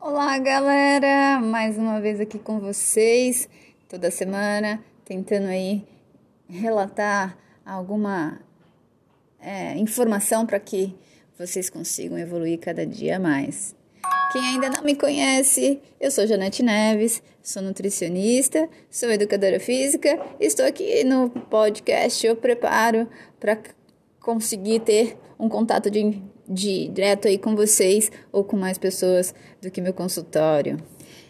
Olá, galera! Mais uma vez aqui com vocês, toda semana, tentando aí relatar alguma é, informação para que vocês consigam evoluir cada dia mais. Quem ainda não me conhece, eu sou Janete Neves, sou nutricionista, sou educadora física, estou aqui no podcast Eu Preparo para conseguir ter um contato de, de direto aí com vocês ou com mais pessoas do que meu consultório.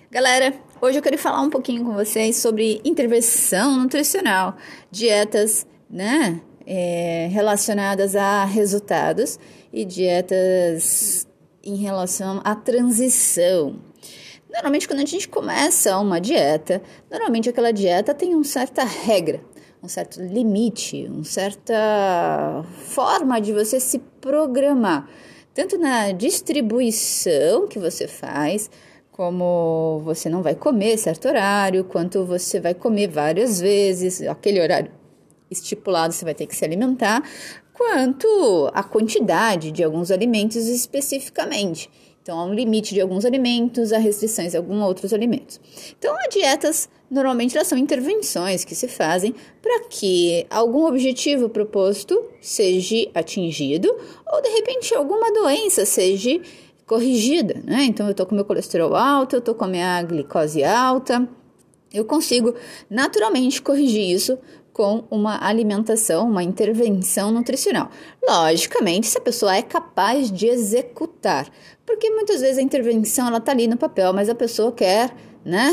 Galera, hoje eu quero falar um pouquinho com vocês sobre intervenção nutricional, dietas, né, é, relacionadas a resultados e dietas em relação à transição. Normalmente, quando a gente começa uma dieta, normalmente aquela dieta tem uma certa regra, um certo limite, uma certa forma de você se programar, tanto na distribuição que você faz, como você não vai comer certo horário, quanto você vai comer várias vezes, aquele horário estipulado você vai ter que se alimentar, quanto a quantidade de alguns alimentos especificamente. Então, há um limite de alguns alimentos, há restrições de alguns outros alimentos. Então, as dietas, normalmente, elas são intervenções que se fazem para que algum objetivo proposto seja atingido ou, de repente, alguma doença seja corrigida, né? Então, eu estou com meu colesterol alto, eu estou com a minha glicose alta, eu consigo naturalmente corrigir isso com uma alimentação, uma intervenção nutricional. Logicamente, se a pessoa é capaz de executar, porque muitas vezes a intervenção ela tá ali no papel, mas a pessoa quer, né,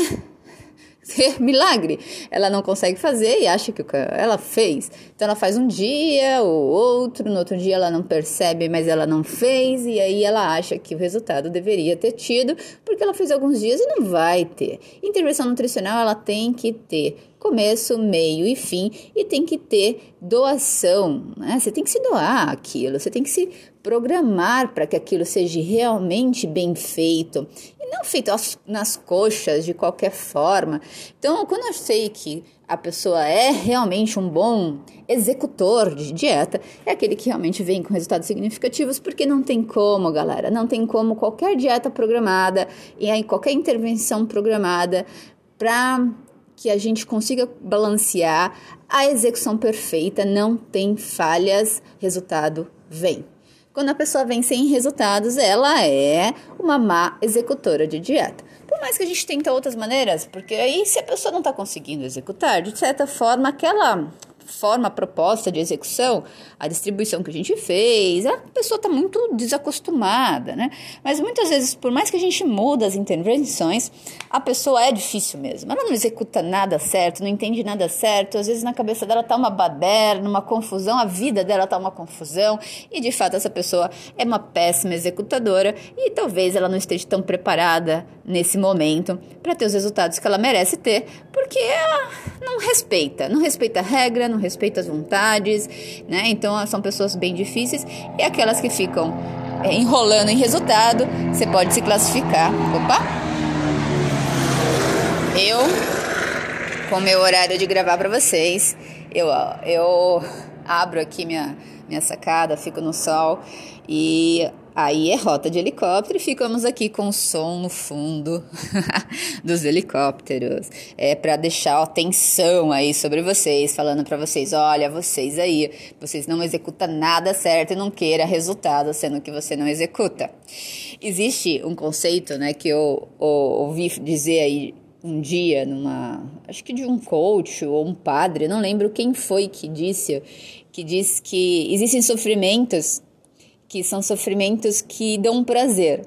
ser milagre. Ela não consegue fazer e acha que ela fez. Então ela faz um dia ou outro, no outro dia ela não percebe, mas ela não fez, e aí ela acha que o resultado deveria ter tido, porque ela fez alguns dias e não vai ter. Intervenção nutricional ela tem que ter começo, meio e fim, e tem que ter doação, né? Você tem que se doar aquilo, você tem que se programar para que aquilo seja realmente bem feito não feito nas coxas de qualquer forma. Então, quando eu sei que a pessoa é realmente um bom executor de dieta, é aquele que realmente vem com resultados significativos, porque não tem como, galera, não tem como qualquer dieta programada e aí qualquer intervenção programada para que a gente consiga balancear a execução perfeita, não tem falhas, resultado vem. Quando a pessoa vem sem resultados, ela é uma má executora de dieta. Por mais que a gente tente outras maneiras, porque aí se a pessoa não está conseguindo executar, de certa forma, aquela forma, proposta de execução, a distribuição que a gente fez, a pessoa está muito desacostumada, né? Mas muitas vezes, por mais que a gente muda as intervenções, a pessoa é difícil mesmo. Ela não executa nada certo, não entende nada certo, às vezes na cabeça dela tá uma baderna, uma confusão, a vida dela tá uma confusão, e de fato essa pessoa é uma péssima executadora e talvez ela não esteja tão preparada nesse momento para ter os resultados que ela merece ter, porque não respeita, não respeita a regra, não respeita as vontades, né? Então são pessoas bem difíceis e aquelas que ficam é, enrolando em resultado, você pode se classificar. Opa! Eu, com meu horário de gravar para vocês, eu, eu abro aqui minha, minha sacada, fico no sol e Aí é rota de helicóptero e ficamos aqui com o som no fundo dos helicópteros. É para deixar atenção aí sobre vocês, falando para vocês, olha, vocês aí, vocês não executam nada certo e não queira resultado sendo que você não executa. Existe um conceito, né, que eu, eu ouvi dizer aí um dia numa, acho que de um coach ou um padre, não lembro quem foi que disse, que diz que existem sofrimentos que são sofrimentos que dão prazer.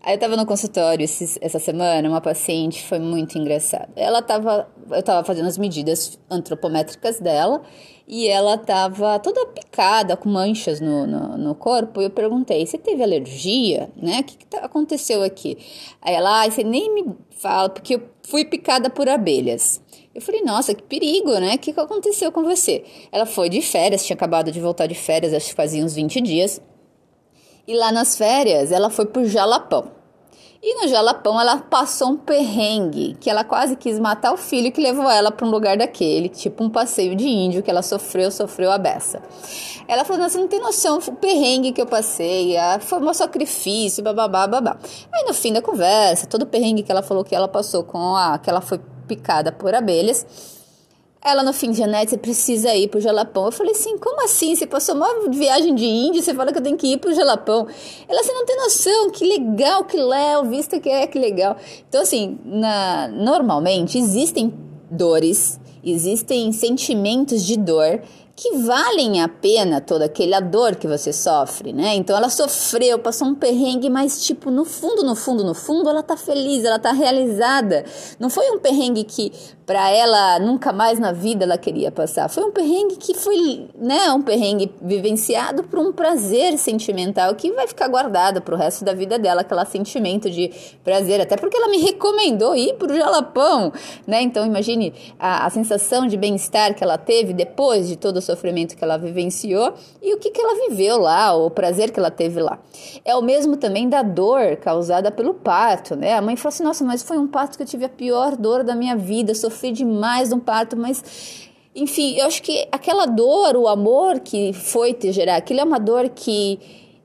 Aí eu tava no consultório esse, essa semana, uma paciente foi muito engraçada. Ela tava, eu tava fazendo as medidas antropométricas dela e ela tava toda picada, com manchas no, no, no corpo. E eu perguntei: Você teve alergia? Né? O que, que tá, aconteceu aqui? Aí ela, ah, você nem me fala, porque eu fui picada por abelhas. Eu falei, nossa, que perigo, né? O que, que aconteceu com você? Ela foi de férias, tinha acabado de voltar de férias, acho que fazia uns 20 dias. E lá nas férias, ela foi pro Jalapão. E no Jalapão ela passou um perrengue, que ela quase quis matar o filho que levou ela para um lugar daquele, tipo um passeio de índio que ela sofreu, sofreu a beça. Ela falou: Você não tem noção o perrengue que eu passei, foi um sacrifício, bababá, babá. Aí no fim da conversa, todo o perrengue que ela falou que ela passou com a. que ela foi picada por abelhas ela no fim de Janete, você precisa ir pro Jalapão. Eu falei assim, como assim? Você passou uma viagem de Índia, você fala que eu tenho que ir pro Jalapão. Ela, você não tem noção, que legal, que léo, vista que é, que legal. Então, assim, na, normalmente existem dores, existem sentimentos de dor que valem a pena toda aquela dor que você sofre, né? Então ela sofreu, passou um perrengue, mas tipo, no fundo, no fundo, no fundo, ela tá feliz, ela tá realizada. Não foi um perrengue que para ela nunca mais na vida ela queria passar. Foi um perrengue que foi, né, um perrengue vivenciado por um prazer sentimental que vai ficar guardado pro resto da vida dela, aquele sentimento de prazer, até porque ela me recomendou ir pro Jalapão, né? Então imagine a, a sensação de bem-estar que ela teve depois de todo o sofrimento que ela vivenciou e o que, que ela viveu lá, o prazer que ela teve lá. É o mesmo também da dor causada pelo parto, né? A mãe falou assim: "Nossa, mas foi um parto que eu tive a pior dor da minha vida, sofri demais no parto, mas enfim, eu acho que aquela dor, o amor que foi te gerar, aquilo é uma dor que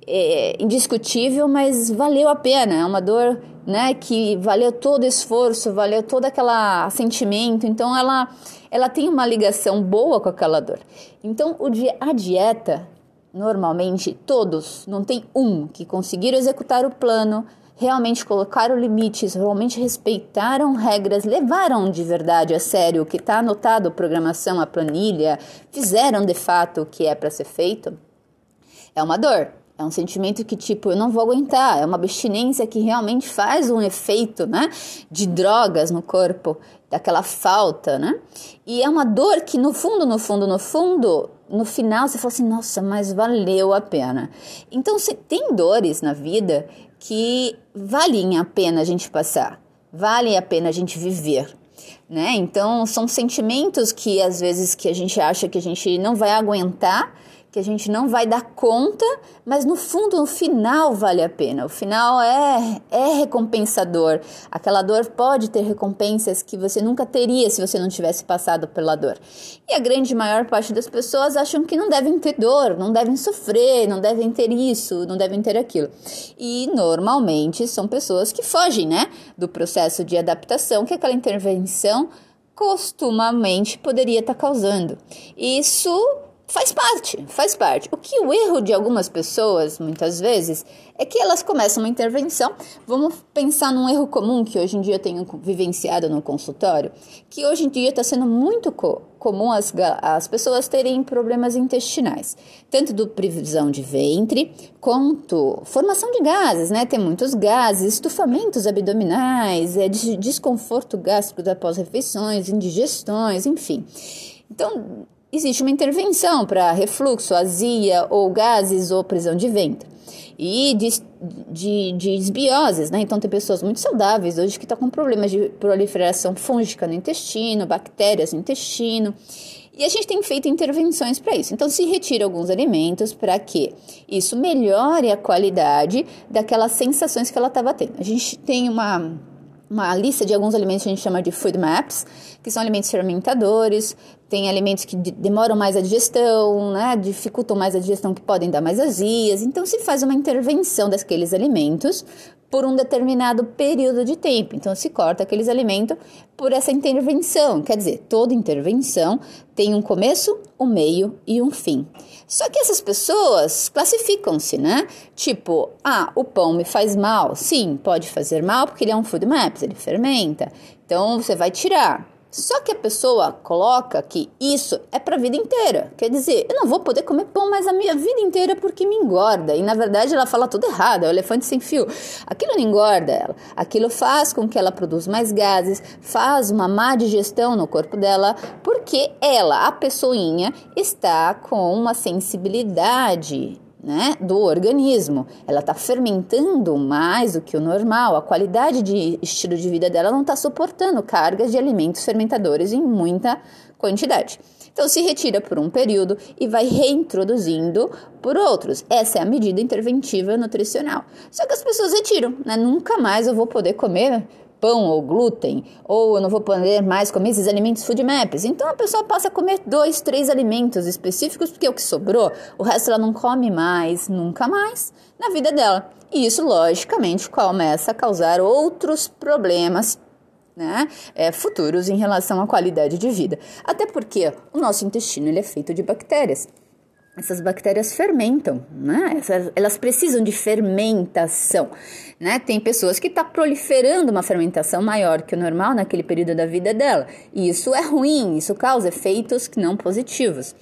é indiscutível, mas valeu a pena. É uma dor, né, que valeu todo o esforço, valeu todo aquele sentimento. Então ela ela tem uma ligação boa com aquela dor. Então o a dieta normalmente todos, não tem um que conseguiram executar o plano, realmente colocaram limites, realmente respeitaram regras, levaram de verdade a sério o que está anotado, a programação, a planilha, fizeram de fato o que é para ser feito, é uma dor. É um sentimento que, tipo, eu não vou aguentar. É uma abstinência que realmente faz um efeito, né? De drogas no corpo, daquela falta, né? E é uma dor que, no fundo, no fundo, no fundo, no final você fala assim: nossa, mas valeu a pena. Então, se tem dores na vida que valem a pena a gente passar, vale a pena a gente viver. Né? Então são sentimentos que às vezes que a gente acha que a gente não vai aguentar, que a gente não vai dar conta, mas no fundo, no final vale a pena. O final é, é recompensador. Aquela dor pode ter recompensas que você nunca teria se você não tivesse passado pela dor. E a grande maior parte das pessoas acham que não devem ter dor, não devem sofrer, não devem ter isso, não devem ter aquilo. E normalmente são pessoas que fogem, né, do processo de adaptação que aquela intervenção costumamente poderia estar causando. Isso Faz parte, faz parte. O que o erro de algumas pessoas, muitas vezes, é que elas começam uma intervenção. Vamos pensar num erro comum que hoje em dia eu tenho vivenciado no consultório, que hoje em dia está sendo muito co comum as, as pessoas terem problemas intestinais, tanto do previsão de ventre quanto formação de gases, né? Tem muitos gases, estufamentos abdominais, é, desconforto gástrico após refeições, indigestões, enfim. Então, existe uma intervenção para refluxo, azia ou gases ou prisão de ventre. E de, de, de né? Então tem pessoas muito saudáveis hoje que estão tá com problemas de proliferação fúngica no intestino, bactérias no intestino. E a gente tem feito intervenções para isso. Então, se retira alguns alimentos para que isso melhore a qualidade daquelas sensações que ela estava tendo. A gente tem uma uma lista de alguns alimentos que a gente chama de food maps, que são alimentos fermentadores, tem alimentos que demoram mais a digestão, né, dificultam mais a digestão, que podem dar mais azias. Então, se faz uma intervenção daqueles alimentos por um determinado período de tempo. Então, se corta aqueles alimentos por essa intervenção. Quer dizer, toda intervenção tem um começo, um meio e um fim. Só que essas pessoas classificam-se, né? Tipo, ah, o pão me faz mal. Sim, pode fazer mal porque ele é um food maps, ele fermenta. Então, você vai tirar. Só que a pessoa coloca que isso é para a vida inteira. Quer dizer, eu não vou poder comer pão mais a minha vida inteira porque me engorda. E na verdade ela fala tudo errado, é o elefante sem fio. Aquilo não engorda ela. Aquilo faz com que ela produza mais gases, faz uma má digestão no corpo dela, porque ela, a pessoinha, está com uma sensibilidade né, do organismo. Ela está fermentando mais do que o normal. A qualidade de estilo de vida dela não está suportando cargas de alimentos fermentadores em muita quantidade. Então, se retira por um período e vai reintroduzindo por outros. Essa é a medida interventiva nutricional. Só que as pessoas retiram, né? Nunca mais eu vou poder comer pão ou glúten, ou eu não vou poder mais comer esses alimentos food maps. Então a pessoa passa a comer dois, três alimentos específicos, porque o que sobrou, o resto ela não come mais, nunca mais, na vida dela. E isso, logicamente, começa a causar outros problemas né, é, futuros em relação à qualidade de vida. Até porque o nosso intestino ele é feito de bactérias essas bactérias fermentam, né? Essas, elas precisam de fermentação, né? Tem pessoas que estão tá proliferando uma fermentação maior que o normal naquele período da vida dela. E isso é ruim, isso causa efeitos não positivos.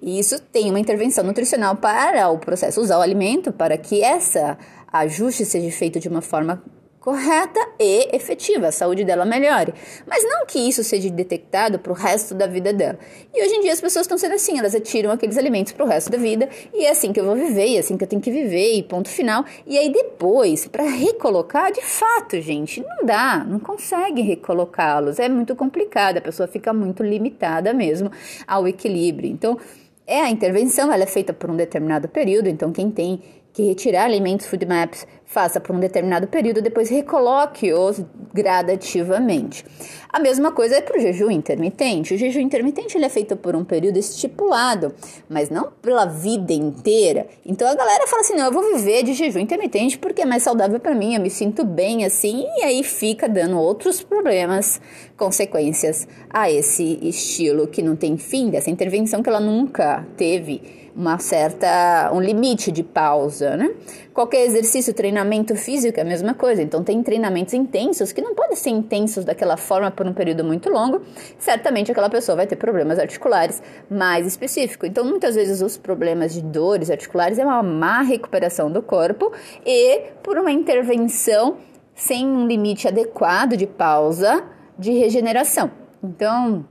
E isso tem uma intervenção nutricional para o processo, usar o alimento para que essa ajuste seja feito de uma forma correta e efetiva, a saúde dela melhore. Mas não que isso seja detectado para o resto da vida dela. E hoje em dia as pessoas estão sendo assim, elas retiram aqueles alimentos para o resto da vida e é assim que eu vou viver, é assim que eu tenho que viver, e ponto final. E aí depois, para recolocar, de fato, gente, não dá, não consegue recolocá-los, é muito complicado, a pessoa fica muito limitada mesmo ao equilíbrio. Então, é a intervenção, ela é feita por um determinado período, então quem tem que retirar alimentos food maps, faça por um determinado período, depois recoloque-os gradativamente. A mesma coisa é para o jejum intermitente. O jejum intermitente ele é feito por um período estipulado, mas não pela vida inteira. Então a galera fala assim: não, eu vou viver de jejum intermitente porque é mais saudável para mim, eu me sinto bem assim, e aí fica dando outros problemas, consequências a esse estilo que não tem fim, dessa intervenção que ela nunca teve uma certa um limite de pausa, né? Qualquer exercício, treinamento físico é a mesma coisa. Então tem treinamentos intensos que não podem ser intensos daquela forma por um período muito longo. Certamente aquela pessoa vai ter problemas articulares mais específicos. Então muitas vezes os problemas de dores articulares é uma má recuperação do corpo e por uma intervenção sem um limite adequado de pausa de regeneração. Então,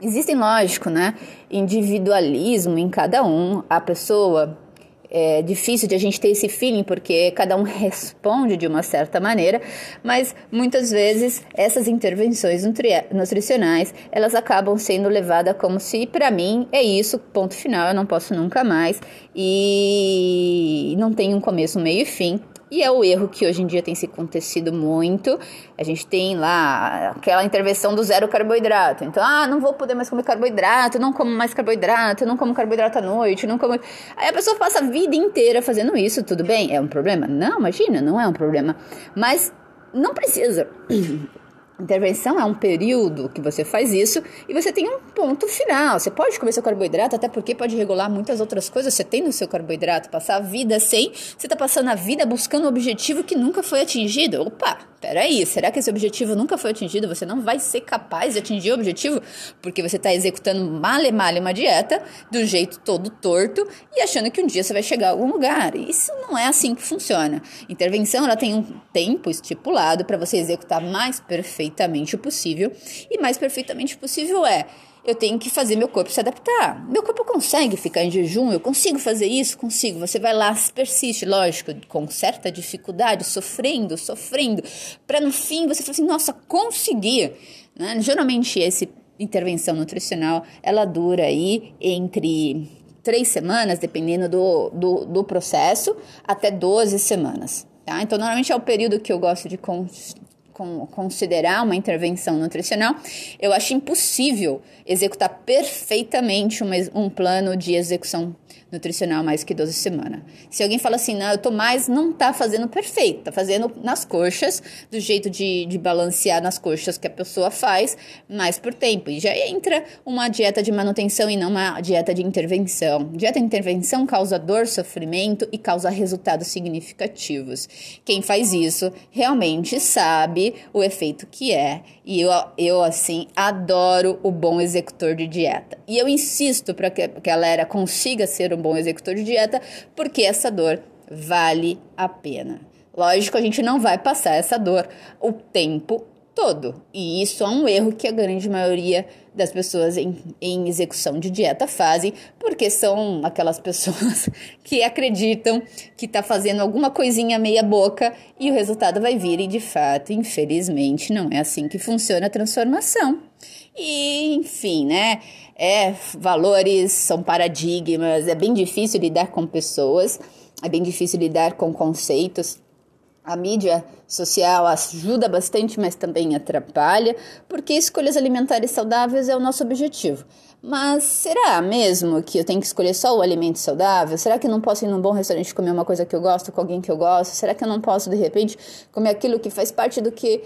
Existem, lógico, né, individualismo em cada um. A pessoa é difícil de a gente ter esse feeling porque cada um responde de uma certa maneira, mas muitas vezes essas intervenções nutri nutricionais elas acabam sendo levadas como se para mim é isso, ponto final, eu não posso nunca mais e não tem um começo, meio e fim. E é o erro que hoje em dia tem se acontecido muito. A gente tem lá aquela intervenção do zero carboidrato. Então, ah, não vou poder mais comer carboidrato, não como mais carboidrato, não como carboidrato à noite, não como. Aí a pessoa passa a vida inteira fazendo isso, tudo bem? É um problema? Não, imagina, não é um problema. Mas não precisa. Intervenção é um período que você faz isso e você tem um ponto final. Você pode comer seu carboidrato, até porque pode regular muitas outras coisas. Você tem no seu carboidrato, passar a vida sem, você está passando a vida buscando um objetivo que nunca foi atingido. Opa, peraí, será que esse objetivo nunca foi atingido? Você não vai ser capaz de atingir o objetivo porque você está executando male male uma dieta do jeito todo torto e achando que um dia você vai chegar a algum lugar. Isso não é assim que funciona. Intervenção ela tem um tempo estipulado para você executar mais perfeitamente o possível e mais perfeitamente possível é eu tenho que fazer meu corpo se adaptar. Meu corpo consegue ficar em jejum, eu consigo fazer isso? Consigo. Você vai lá, persiste, lógico, com certa dificuldade, sofrendo, sofrendo, para no fim você falar assim: nossa, consegui. Né? Geralmente, essa intervenção nutricional ela dura aí entre três semanas, dependendo do, do, do processo, até 12 semanas. Tá? Então, normalmente é o período que eu gosto de considerar uma intervenção nutricional, eu acho impossível executar perfeitamente um plano de execução nutricional mais que 12 semanas. Se alguém fala assim, não, eu tô mais, não tá fazendo perfeito, tá fazendo nas coxas, do jeito de, de balancear nas coxas que a pessoa faz, mais por tempo. E já entra uma dieta de manutenção e não uma dieta de intervenção. Dieta de intervenção causa dor, sofrimento e causa resultados significativos. Quem faz isso realmente sabe o efeito que é. E eu, eu assim, adoro o bom executor de dieta. E eu insisto para que a galera consiga ser um bom executor de dieta, porque essa dor vale a pena. Lógico, a gente não vai passar essa dor o tempo todo. E isso é um erro que a grande maioria das pessoas em, em execução de dieta fazem, porque são aquelas pessoas que acreditam que está fazendo alguma coisinha meia boca e o resultado vai vir. E de fato, infelizmente, não é assim que funciona a transformação. E, enfim, né? É, valores são paradigmas, é bem difícil lidar com pessoas, é bem difícil lidar com conceitos. A mídia social ajuda bastante, mas também atrapalha, porque escolhas alimentares saudáveis é o nosso objetivo. Mas será mesmo que eu tenho que escolher só o alimento saudável? Será que eu não posso ir num bom restaurante comer uma coisa que eu gosto com alguém que eu gosto? Será que eu não posso, de repente, comer aquilo que faz parte do que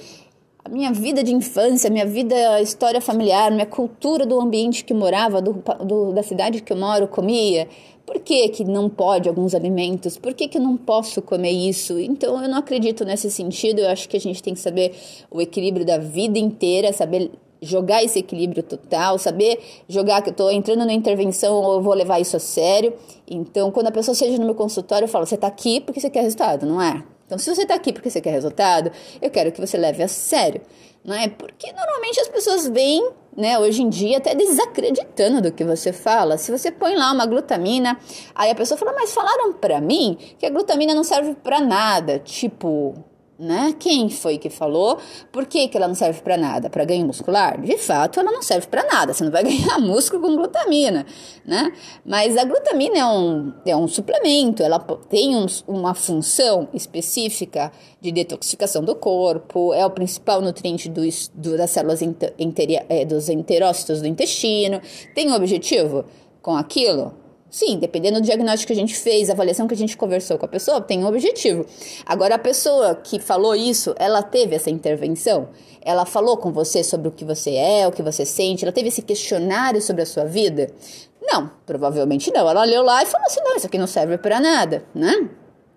a minha vida de infância, minha vida, história familiar, minha cultura do ambiente que morava, do, do, da cidade que eu moro, comia? Por que, que não pode alguns alimentos? Por que, que eu não posso comer isso? Então, eu não acredito nesse sentido. Eu acho que a gente tem que saber o equilíbrio da vida inteira, saber jogar esse equilíbrio total, saber jogar que eu estou entrando na intervenção ou eu vou levar isso a sério. Então, quando a pessoa seja no meu consultório, eu falo: você está aqui porque você quer resultado, não é? Então, se você está aqui porque você quer resultado, eu quero que você leve a sério, não é? Porque normalmente as pessoas vêm, né, hoje em dia, até desacreditando do que você fala. Se você põe lá uma glutamina, aí a pessoa fala: mas falaram para mim que a glutamina não serve para nada. Tipo, né? Quem foi que falou? Por que, que ela não serve para nada? Para ganho muscular? De fato, ela não serve para nada. Você não vai ganhar músculo com glutamina, né? Mas a glutamina é um, é um suplemento, ela tem um, uma função específica de detoxificação do corpo, é o principal nutriente do, do, das células inter, inter, é, dos enterócitos do intestino. Tem um objetivo com aquilo? Sim, dependendo do diagnóstico que a gente fez, a avaliação que a gente conversou com a pessoa, tem um objetivo. Agora, a pessoa que falou isso, ela teve essa intervenção? Ela falou com você sobre o que você é, o que você sente? Ela teve esse questionário sobre a sua vida? Não, provavelmente não. Ela leu lá e falou assim: não, isso aqui não serve para nada, né?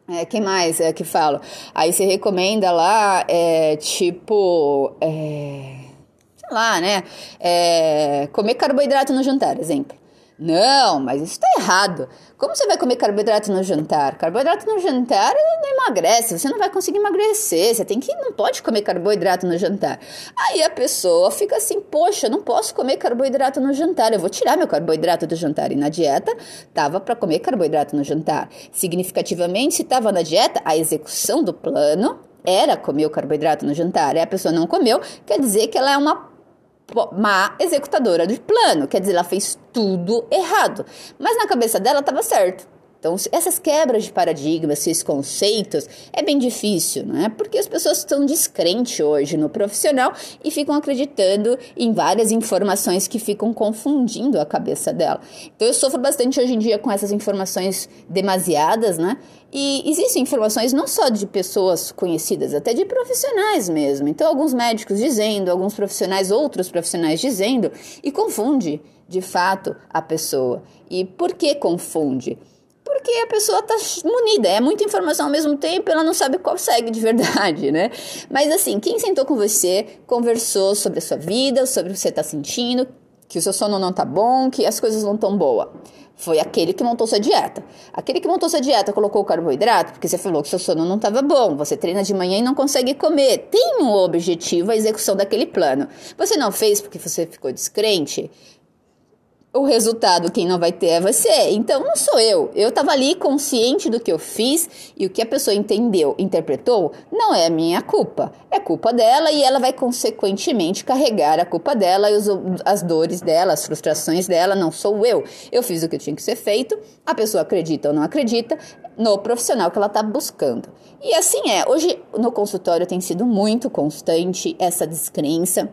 É, quem mais é que fala? Aí você recomenda lá, é, tipo, é, sei lá, né? É, comer carboidrato no jantar, exemplo. Não, mas isso está errado. Como você vai comer carboidrato no jantar? Carboidrato no jantar não emagrece, você não vai conseguir emagrecer. Você tem que não pode comer carboidrato no jantar. Aí a pessoa fica assim: "Poxa, não posso comer carboidrato no jantar. Eu vou tirar meu carboidrato do jantar". E na dieta tava para comer carboidrato no jantar. Significativamente, se estava na dieta, a execução do plano era comer o carboidrato no jantar. E a pessoa não comeu, quer dizer que ela é uma má executadora de plano, quer dizer, ela fez tudo errado. Mas na cabeça dela estava certo. Então, essas quebras de paradigmas, esses conceitos, é bem difícil, não é? Porque as pessoas estão descrentes hoje no profissional e ficam acreditando em várias informações que ficam confundindo a cabeça dela. Então, eu sofro bastante hoje em dia com essas informações demasiadas, né? E existem informações não só de pessoas conhecidas, até de profissionais mesmo. Então, alguns médicos dizendo, alguns profissionais, outros profissionais dizendo, e confunde de fato a pessoa. E por que confunde? Porque a pessoa está munida, é muita informação ao mesmo tempo, ela não sabe qual segue de verdade, né? Mas assim, quem sentou com você, conversou sobre a sua vida, sobre o que você está sentindo, que o seu sono não tá bom, que as coisas não tão boas. Foi aquele que montou sua dieta. Aquele que montou sua dieta colocou o carboidrato porque você falou que seu sono não estava bom, você treina de manhã e não consegue comer. Tem um objetivo a execução daquele plano. Você não fez porque você ficou descrente? O resultado quem não vai ter é você. Então não sou eu. Eu estava ali consciente do que eu fiz e o que a pessoa entendeu, interpretou, não é minha culpa. É culpa dela e ela vai consequentemente carregar a culpa dela e os, as dores dela, as frustrações dela, não sou eu. Eu fiz o que tinha que ser feito, a pessoa acredita ou não acredita no profissional que ela está buscando. E assim é. Hoje no consultório tem sido muito constante essa descrença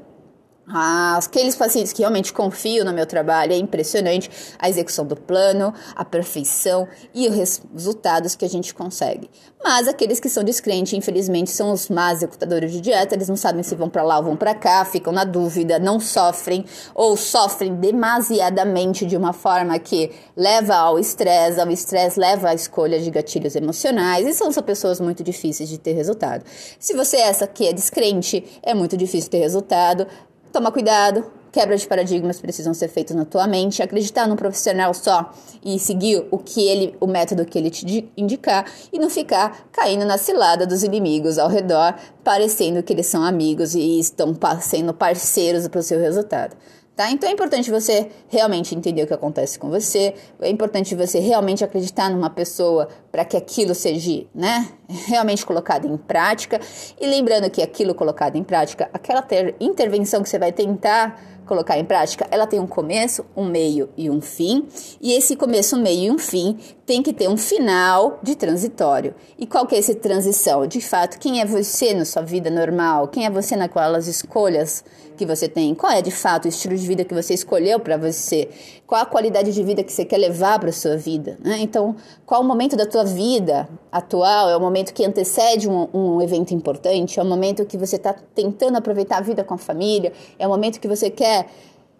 aqueles pacientes que realmente confiam no meu trabalho, é impressionante a execução do plano, a perfeição e os resultados que a gente consegue. Mas aqueles que são descrentes, infelizmente, são os más executadores de dieta, eles não sabem se vão para lá ou vão para cá, ficam na dúvida, não sofrem ou sofrem demasiadamente de uma forma que leva ao estresse, ao estresse leva à escolha de gatilhos emocionais e são, são pessoas muito difíceis de ter resultado. Se você é essa que é descrente, é muito difícil ter resultado, Toma cuidado, quebra de paradigmas precisam ser feitos na tua mente, acreditar num profissional só e seguir o que ele, o método que ele te indicar e não ficar caindo na cilada dos inimigos ao redor, parecendo que eles são amigos e estão sendo parceiros para o seu resultado. Tá? Então é importante você realmente entender o que acontece com você, é importante você realmente acreditar numa pessoa para que aquilo seja né, realmente colocado em prática. E lembrando que aquilo colocado em prática, aquela intervenção que você vai tentar colocar em prática, ela tem um começo, um meio e um fim. E esse começo, meio e um fim tem que ter um final de transitório. E qual que é essa transição? De fato, quem é você na sua vida normal? Quem é você naquelas escolhas que você tem? Qual é de fato o estilo de vida que você escolheu para você? Qual a qualidade de vida que você quer levar para sua vida? Né? Então, qual o momento da tua vida atual? É o momento que antecede um, um evento importante? É o momento que você está tentando aproveitar a vida com a família? É o momento que você quer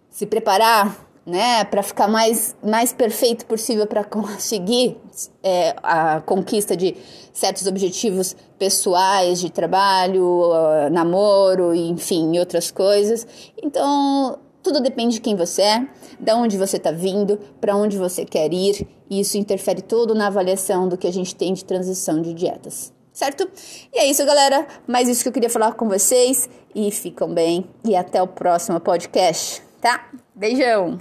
se preparar né, para ficar mais, mais perfeito possível para conseguir é, a conquista de certos objetivos pessoais, de trabalho, uh, namoro, enfim, outras coisas. Então, tudo depende de quem você é, de onde você está vindo, para onde você quer ir, e isso interfere todo na avaliação do que a gente tem de transição de dietas certo? E é isso, galera. Mais isso que eu queria falar com vocês. E ficam bem. E até o próximo podcast, tá? Beijão!